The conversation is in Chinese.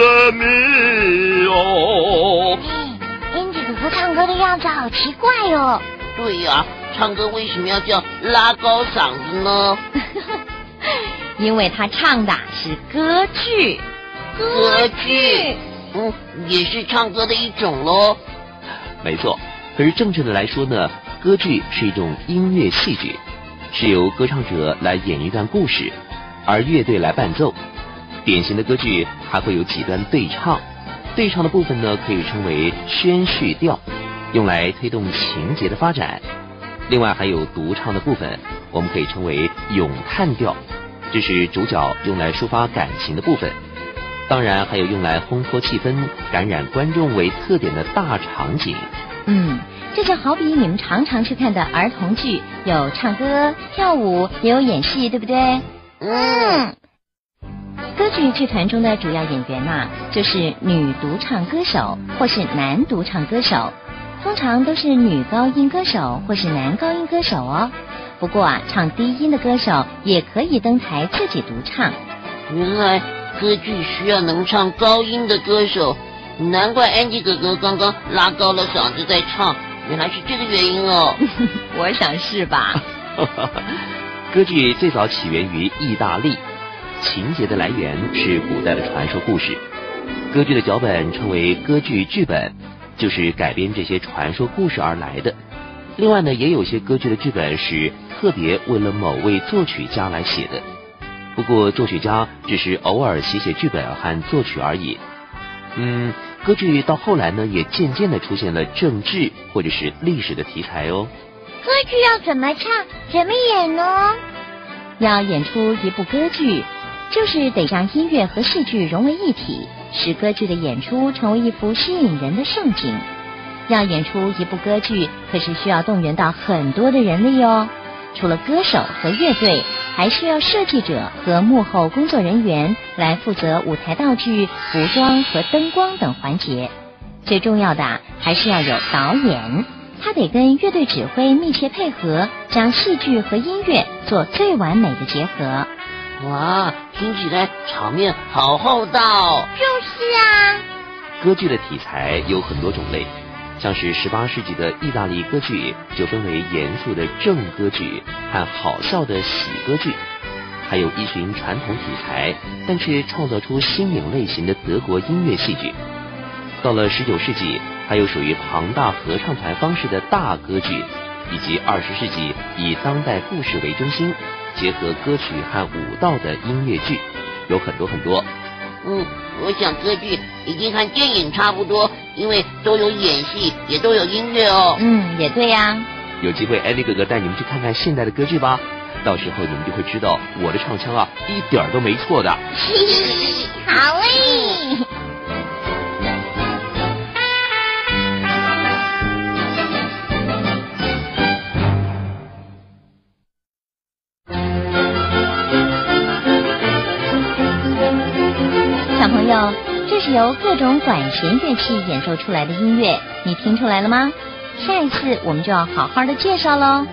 了咪哦。安吉哥哥唱歌的样子好奇怪哦。对呀，唱歌为什么要叫拉高嗓子呢？因为他唱的是歌剧。歌剧，嗯，也是唱歌的一种喽。没错，可是正确的来说呢，歌剧是一种音乐戏剧，是由歌唱者来演一段故事，而乐队来伴奏。典型的歌剧还会有几段对唱，对唱的部分呢可以称为宣叙调，用来推动情节的发展。另外还有独唱的部分，我们可以称为咏叹调，这是主角用来抒发感情的部分。当然，还有用来烘托气氛、感染观众为特点的大场景。嗯，这就好比你们常常去看的儿童剧，有唱歌、跳舞，也有演戏，对不对？嗯。歌剧剧团中的主要演员呐，就是女独唱歌手或是男独唱歌手，通常都是女高音歌手或是男高音歌手哦。不过啊，唱低音的歌手也可以登台自己独唱。原来。歌剧需要能唱高音的歌手，难怪安吉哥哥刚刚拉高了嗓子在唱，原来是这个原因哦。我想是吧。歌剧最早起源于意大利，情节的来源是古代的传说故事。歌剧的脚本称为歌剧剧本，就是改编这些传说故事而来的。另外呢，也有些歌剧的剧本是特别为了某位作曲家来写的。不过，作曲家只是偶尔写写剧本和作曲而已。嗯，歌剧到后来呢，也渐渐的出现了政治或者是历史的题材哦。歌剧要怎么唱，怎么演呢？要演出一部歌剧，就是得将音乐和戏剧融为一体，使歌剧的演出成为一幅吸引人的盛景。要演出一部歌剧，可是需要动员到很多的人力哦。除了歌手和乐队。还需要设计者和幕后工作人员来负责舞台道具、服装和灯光等环节。最重要的还是要有导演，他得跟乐队指挥密切配合，将戏剧和音乐做最完美的结合。哇，听起来场面好厚道哦！就是啊，歌剧的题材有很多种类。像是十八世纪的意大利歌剧，就分为严肃的正歌剧和好笑的喜歌剧，还有依循传统题材但却创造出新颖类型的德国音乐戏剧。到了十九世纪，还有属于庞大合唱团方式的大歌剧，以及二十世纪以当代故事为中心，结合歌曲和舞蹈的音乐剧，有很多很多。嗯，我想歌剧已经和电影差不多，因为都有演戏，也都有音乐哦。嗯，也对呀。有机会，艾利哥哥带你们去看看现代的歌剧吧，到时候你们就会知道我的唱腔啊，一点都没错的。好嘞。小朋友这是由各种管弦乐器演奏出来的音乐，你听出来了吗？下一次我们就要好好的介绍喽。